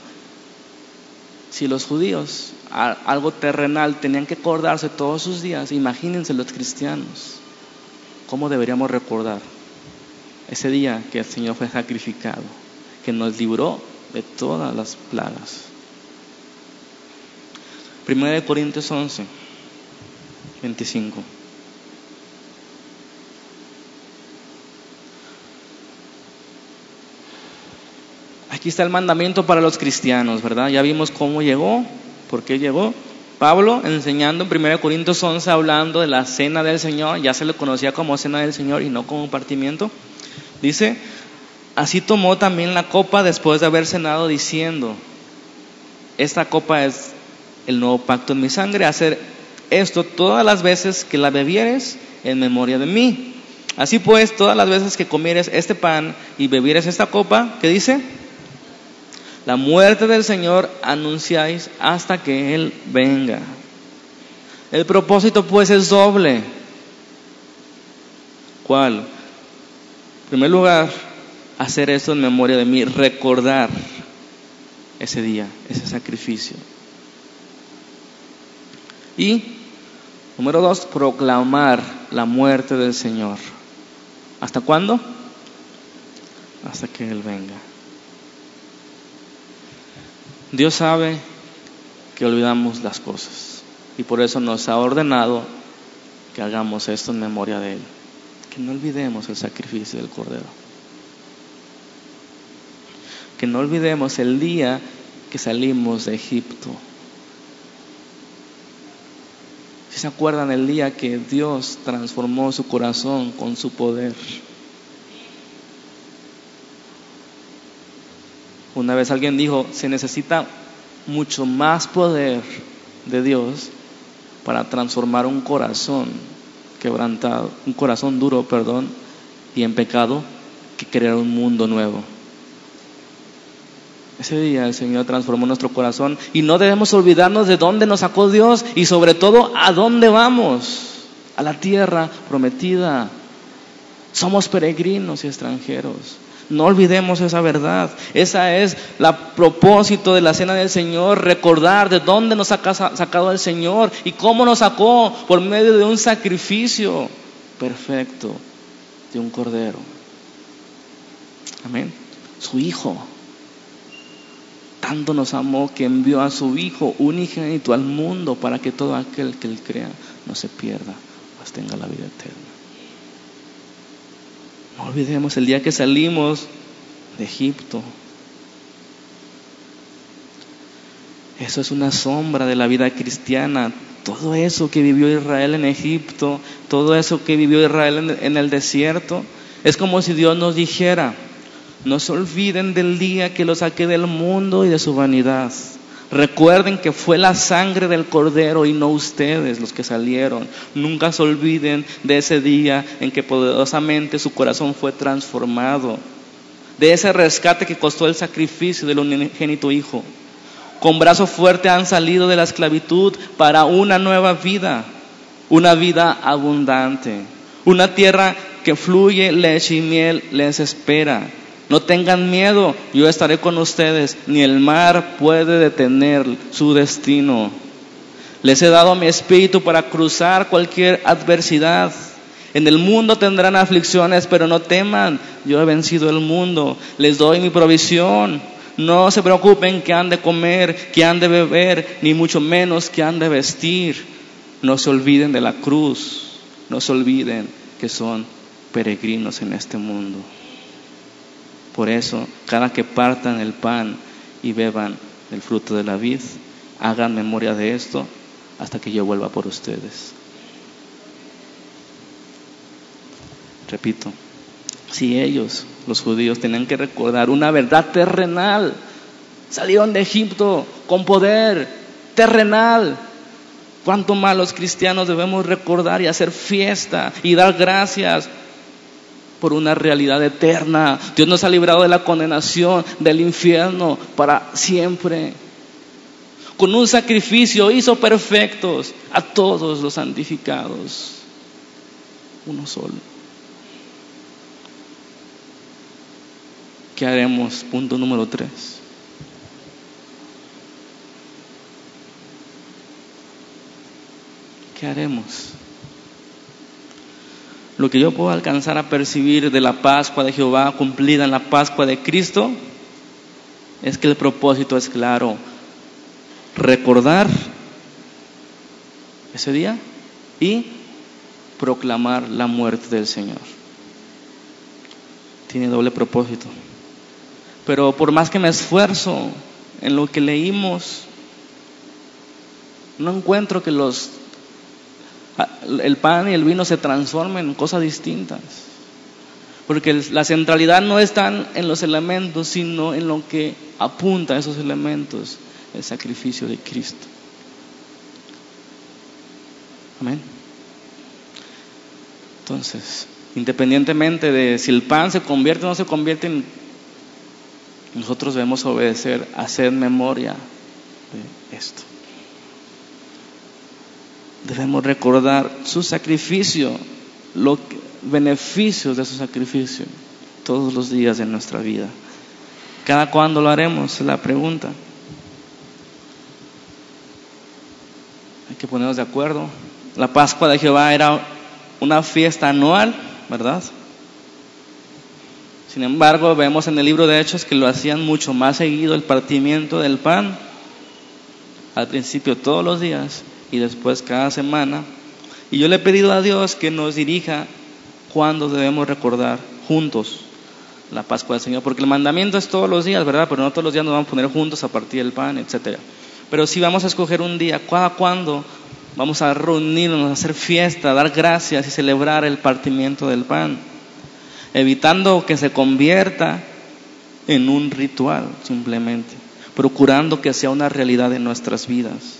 Si los judíos, algo terrenal, tenían que acordarse todos sus días, imagínense los cristianos. ¿Cómo deberíamos recordar ese día que el Señor fue sacrificado, que nos libró de todas las plagas? Primera de Corintios 11, 25. Aquí está el mandamiento para los cristianos, ¿verdad? Ya vimos cómo llegó, por qué llegó. Pablo enseñando en 1 Corintios 11 hablando de la cena del Señor, ya se le conocía como cena del Señor y no como partimiento, dice, así tomó también la copa después de haber cenado diciendo, esta copa es el nuevo pacto en mi sangre, hacer esto todas las veces que la bebieres en memoria de mí. Así pues, todas las veces que comieres este pan y bebieres esta copa, ¿qué dice? La muerte del Señor anunciáis hasta que Él venga. El propósito pues es doble. ¿Cuál? En primer lugar, hacer esto en memoria de mí, recordar ese día, ese sacrificio. Y, número dos, proclamar la muerte del Señor. ¿Hasta cuándo? Hasta que Él venga. Dios sabe que olvidamos las cosas y por eso nos ha ordenado que hagamos esto en memoria de Él, que no olvidemos el sacrificio del Cordero, que no olvidemos el día que salimos de Egipto. Si se acuerdan el día que Dios transformó su corazón con su poder. Una vez alguien dijo, se necesita mucho más poder de Dios para transformar un corazón quebrantado, un corazón duro, perdón, y en pecado, que crear un mundo nuevo. Ese día el Señor transformó nuestro corazón y no debemos olvidarnos de dónde nos sacó Dios y sobre todo a dónde vamos, a la tierra prometida. Somos peregrinos y extranjeros. No olvidemos esa verdad. Esa es la propósito de la cena del Señor, recordar de dónde nos ha sacado el Señor y cómo nos sacó por medio de un sacrificio perfecto de un cordero. Amén. Su Hijo. Tanto nos amó que envió a su Hijo unigénito al mundo para que todo aquel que él crea no se pierda, mas tenga la vida eterna. No olvidemos el día que salimos de Egipto. Eso es una sombra de la vida cristiana. Todo eso que vivió Israel en Egipto, todo eso que vivió Israel en el desierto, es como si Dios nos dijera, no se olviden del día que lo saqué del mundo y de su vanidad. Recuerden que fue la sangre del cordero y no ustedes los que salieron. Nunca se olviden de ese día en que poderosamente su corazón fue transformado. De ese rescate que costó el sacrificio del unigénito Hijo. Con brazo fuerte han salido de la esclavitud para una nueva vida, una vida abundante, una tierra que fluye leche y miel les espera. No tengan miedo, yo estaré con ustedes, ni el mar puede detener su destino. Les he dado mi espíritu para cruzar cualquier adversidad. En el mundo tendrán aflicciones, pero no teman, yo he vencido el mundo. Les doy mi provisión. No se preocupen que han de comer, que han de beber, ni mucho menos que han de vestir. No se olviden de la cruz, no se olviden que son peregrinos en este mundo. Por eso, cada que partan el pan y beban el fruto de la vid, hagan memoria de esto hasta que yo vuelva por ustedes. Repito, si ellos, los judíos, tenían que recordar una verdad terrenal, salieron de Egipto con poder terrenal, cuánto más los cristianos debemos recordar y hacer fiesta y dar gracias por una realidad eterna. Dios nos ha librado de la condenación del infierno para siempre. Con un sacrificio hizo perfectos a todos los santificados. Uno solo. ¿Qué haremos? Punto número tres. ¿Qué haremos? Lo que yo puedo alcanzar a percibir de la Pascua de Jehová cumplida en la Pascua de Cristo es que el propósito es claro, recordar ese día y proclamar la muerte del Señor. Tiene doble propósito. Pero por más que me esfuerzo en lo que leímos, no encuentro que los el pan y el vino se transformen en cosas distintas. Porque la centralidad no está en los elementos, sino en lo que apunta a esos elementos, el sacrificio de Cristo. Amén. Entonces, independientemente de si el pan se convierte o no se convierte, nosotros debemos obedecer, hacer memoria de esto. Debemos recordar su sacrificio, los beneficios de su sacrificio todos los días de nuestra vida. ¿Cada cuándo lo haremos? Es la pregunta. Hay que ponernos de acuerdo. La Pascua de Jehová era una fiesta anual, ¿verdad? Sin embargo, vemos en el libro de Hechos que lo hacían mucho más seguido el partimiento del pan, al principio todos los días y después cada semana. Y yo le he pedido a Dios que nos dirija cuando debemos recordar juntos la Pascua del Señor, porque el mandamiento es todos los días, ¿verdad? Pero no todos los días nos vamos a poner juntos a partir del pan, etcétera. Pero si vamos a escoger un día, cada cuando vamos a reunirnos, a hacer fiesta, a dar gracias y celebrar el partimiento del pan, evitando que se convierta en un ritual simplemente, procurando que sea una realidad en nuestras vidas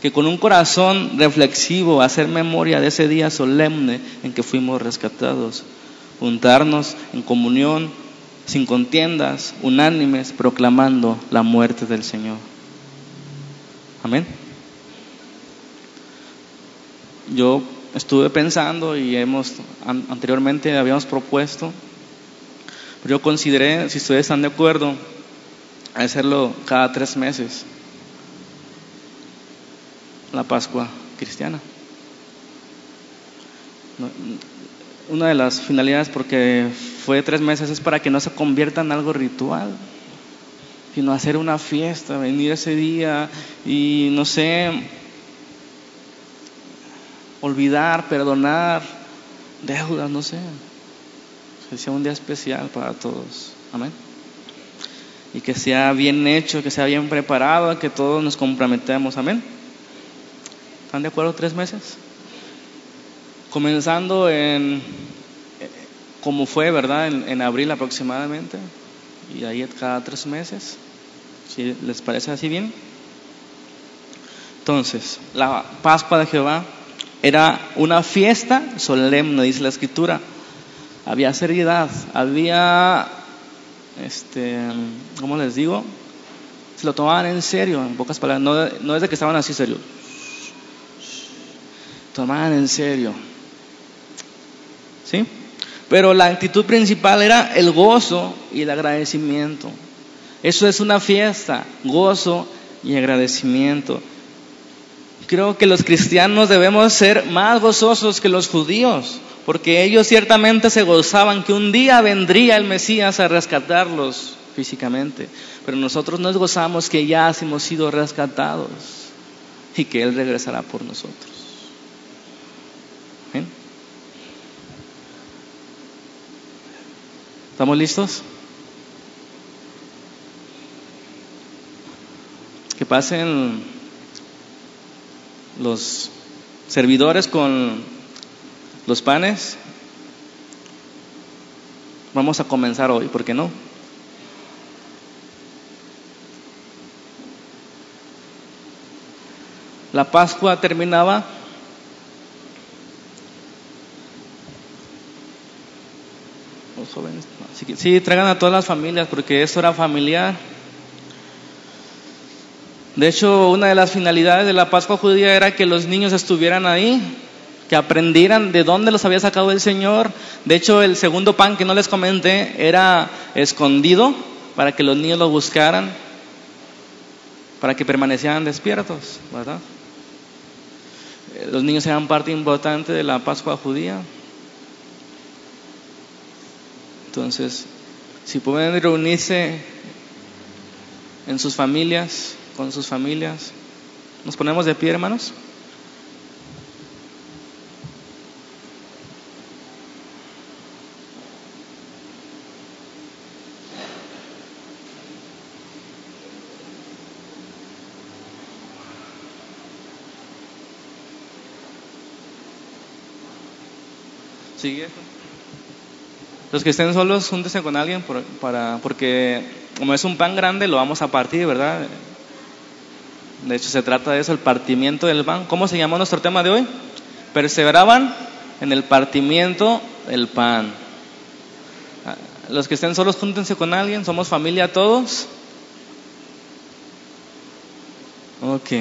que con un corazón reflexivo hacer memoria de ese día solemne en que fuimos rescatados, juntarnos en comunión, sin contiendas, unánimes, proclamando la muerte del Señor. Amén. Yo estuve pensando y hemos anteriormente habíamos propuesto, pero yo consideré, si ustedes están de acuerdo, hacerlo cada tres meses, la Pascua cristiana. Una de las finalidades, porque fue tres meses, es para que no se convierta en algo ritual, sino hacer una fiesta, venir ese día y no sé, olvidar, perdonar deudas, no sé. Que sea un día especial para todos. Amén. Y que sea bien hecho, que sea bien preparado, que todos nos comprometemos. Amén. ¿Están de acuerdo? Tres meses. Comenzando en, como fue, ¿verdad? En, abril aproximadamente. Y ahí cada tres meses. Si les parece así bien. Entonces, la Pascua de Jehová era una fiesta solemne, dice la escritura. Había seriedad, había, este, ¿cómo les digo? Se lo tomaban en serio, en pocas palabras. No, no es de que estaban así serios. Tomaban en serio. ¿Sí? Pero la actitud principal era el gozo y el agradecimiento. Eso es una fiesta, gozo y agradecimiento creo que los cristianos debemos ser más gozosos que los judíos, porque ellos ciertamente se gozaban que un día vendría el Mesías a rescatarlos físicamente, pero nosotros nos gozamos que ya hemos sido rescatados y que Él regresará por nosotros. ¿Estamos listos? Que pasen los servidores con los panes. Vamos a comenzar hoy, ¿por qué no? La Pascua terminaba los jóvenes. Sí, traigan a todas las familias porque esto era familiar. De hecho, una de las finalidades de la Pascua judía era que los niños estuvieran ahí, que aprendieran de dónde los había sacado el Señor. De hecho, el segundo pan que no les comenté era escondido para que los niños lo buscaran, para que permanecieran despiertos, ¿verdad? Eh, los niños eran parte importante de la Pascua judía. Entonces, si pueden reunirse en sus familias, con sus familias. Nos ponemos de pie, hermanos. Sigue. Los que estén solos, júntense con alguien para, porque como es un pan grande, lo vamos a partir, ¿verdad? De hecho, se trata de eso, el partimiento del pan. ¿Cómo se llamó nuestro tema de hoy? Perseveraban en el partimiento del pan. Los que estén solos, júntense con alguien. Somos familia todos. Ok.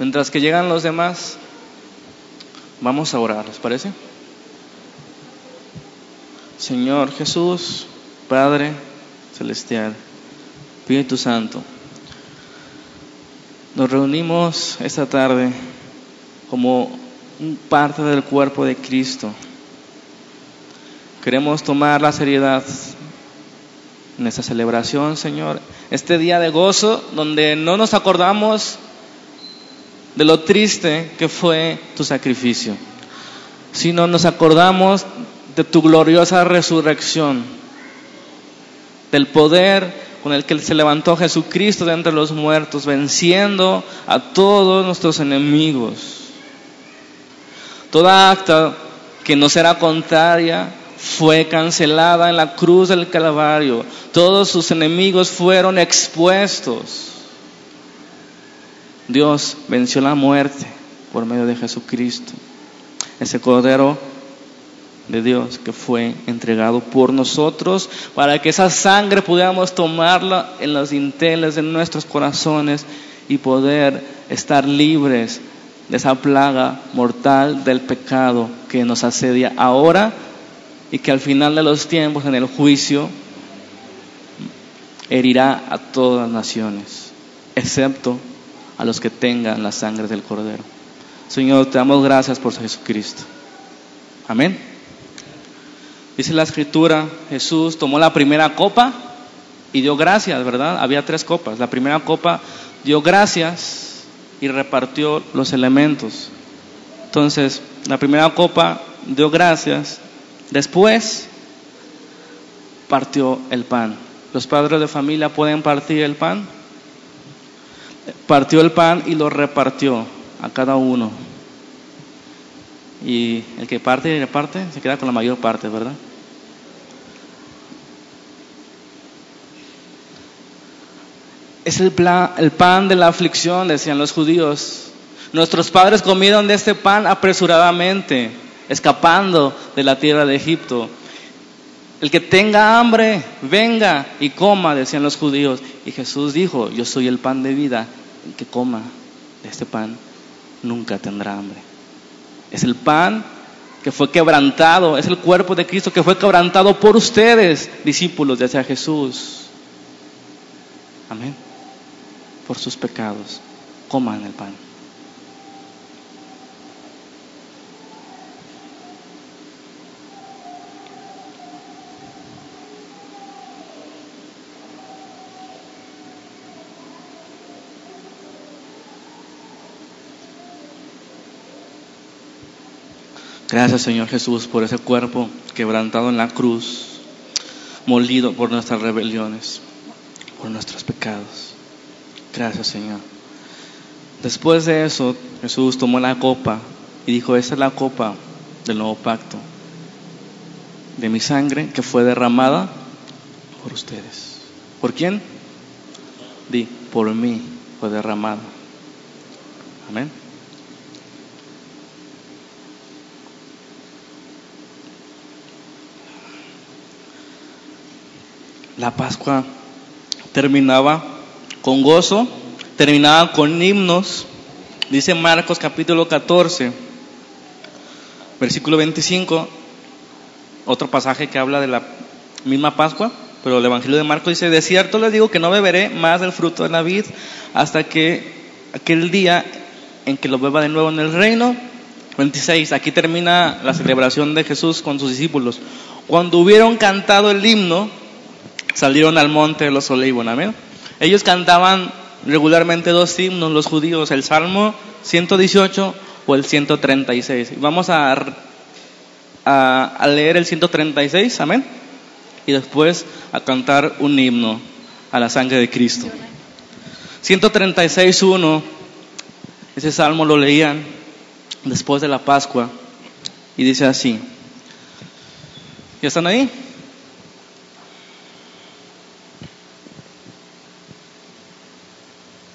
Mientras que llegan los demás, vamos a orar, ¿les parece? Señor Jesús, Padre Celestial, Espíritu Santo, nos reunimos esta tarde como parte del cuerpo de Cristo. Queremos tomar la seriedad en esta celebración, Señor, este día de gozo donde no nos acordamos de lo triste que fue tu sacrificio, sino nos acordamos de tu gloriosa resurrección, del poder con el que se levantó Jesucristo de entre los muertos, venciendo a todos nuestros enemigos. Toda acta que nos era contraria fue cancelada en la cruz del Calvario. Todos sus enemigos fueron expuestos. Dios venció la muerte por medio de Jesucristo. Ese Cordero de Dios que fue entregado por nosotros para que esa sangre pudiéramos tomarla en los dinteles de nuestros corazones y poder estar libres de esa plaga mortal del pecado que nos asedia ahora y que al final de los tiempos, en el juicio, herirá a todas las naciones, excepto a los que tengan la sangre del Cordero. Señor, te damos gracias por Jesucristo. Amén. Dice la escritura, Jesús tomó la primera copa y dio gracias, ¿verdad? Había tres copas. La primera copa dio gracias y repartió los elementos. Entonces, la primera copa dio gracias Después partió el pan. Los padres de familia pueden partir el pan. Partió el pan y lo repartió a cada uno. Y el que parte y reparte se queda con la mayor parte, ¿verdad? Es el, el pan de la aflicción, decían los judíos. Nuestros padres comieron de este pan apresuradamente escapando de la tierra de Egipto. El que tenga hambre, venga y coma, decían los judíos. Y Jesús dijo, yo soy el pan de vida, el que coma de este pan nunca tendrá hambre. Es el pan que fue quebrantado, es el cuerpo de Cristo que fue quebrantado por ustedes, discípulos de hacia Jesús. Amén. Por sus pecados, coman el pan. Gracias Señor Jesús por ese cuerpo quebrantado en la cruz, molido por nuestras rebeliones, por nuestros pecados. Gracias Señor. Después de eso, Jesús tomó la copa y dijo, esta es la copa del nuevo pacto, de mi sangre que fue derramada por ustedes. ¿Por quién? Di, por mí fue derramada. Amén. La Pascua terminaba con gozo, terminaba con himnos. Dice Marcos capítulo 14, versículo 25, otro pasaje que habla de la misma Pascua, pero el Evangelio de Marcos dice, de cierto les digo que no beberé más del fruto de la vid hasta que aquel día en que lo beba de nuevo en el reino. 26, aquí termina la celebración de Jesús con sus discípulos. Cuando hubieron cantado el himno, salieron al monte de los olivos, amén. Ellos cantaban regularmente dos himnos, los judíos, el Salmo 118 o el 136. Vamos a, a, leer el 136, amén. Y después a cantar un himno a la sangre de Cristo. 136.1, ese salmo lo leían después de la Pascua y dice así. ¿Ya están ahí?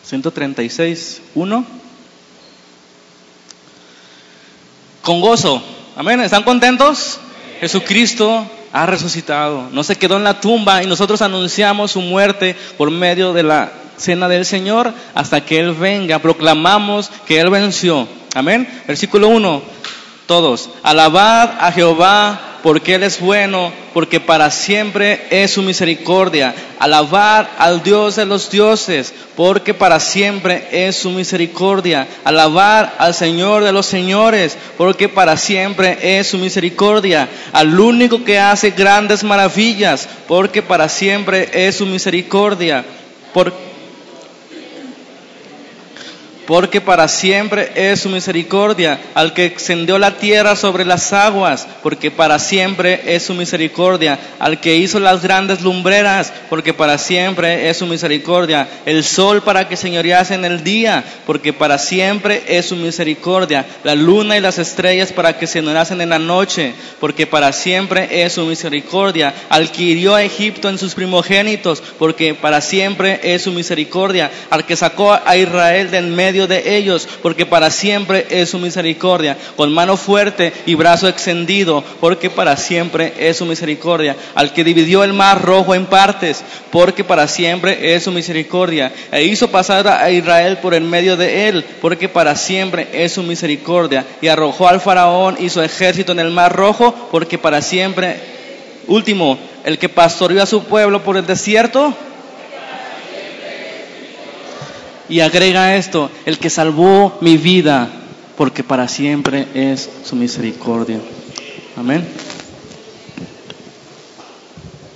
136, 1. Con gozo. Amén. ¿Están contentos? Jesucristo ha resucitado. No se quedó en la tumba y nosotros anunciamos su muerte por medio de la cena del Señor hasta que Él venga. Proclamamos que Él venció. Amén. Versículo 1. Todos. Alabad a Jehová porque Él es bueno, porque para siempre es su misericordia. Alabar al Dios de los dioses, porque para siempre es su misericordia. Alabar al Señor de los señores, porque para siempre es su misericordia. Al único que hace grandes maravillas, porque para siempre es su misericordia. porque para siempre es su misericordia, al que extendió la tierra sobre las aguas, porque para siempre es su misericordia, al que hizo las grandes lumbreras, porque para siempre es su misericordia, el sol para que señorease en el día, porque para siempre es su misericordia, la luna y las estrellas para que señoreasen en la noche, porque para siempre es su misericordia, al que hirió a Egipto en sus primogénitos, porque para siempre es su misericordia, al que sacó a Israel del de ellos, porque para siempre es su misericordia, con mano fuerte y brazo extendido, porque para siempre es su misericordia, al que dividió el mar rojo en partes, porque para siempre es su misericordia, e hizo pasar a Israel por en medio de él, porque para siempre es su misericordia, y arrojó al faraón y su ejército en el mar rojo, porque para siempre, último, el que pastoreó a su pueblo por el desierto, y agrega esto, el que salvó mi vida, porque para siempre es su misericordia. Amén.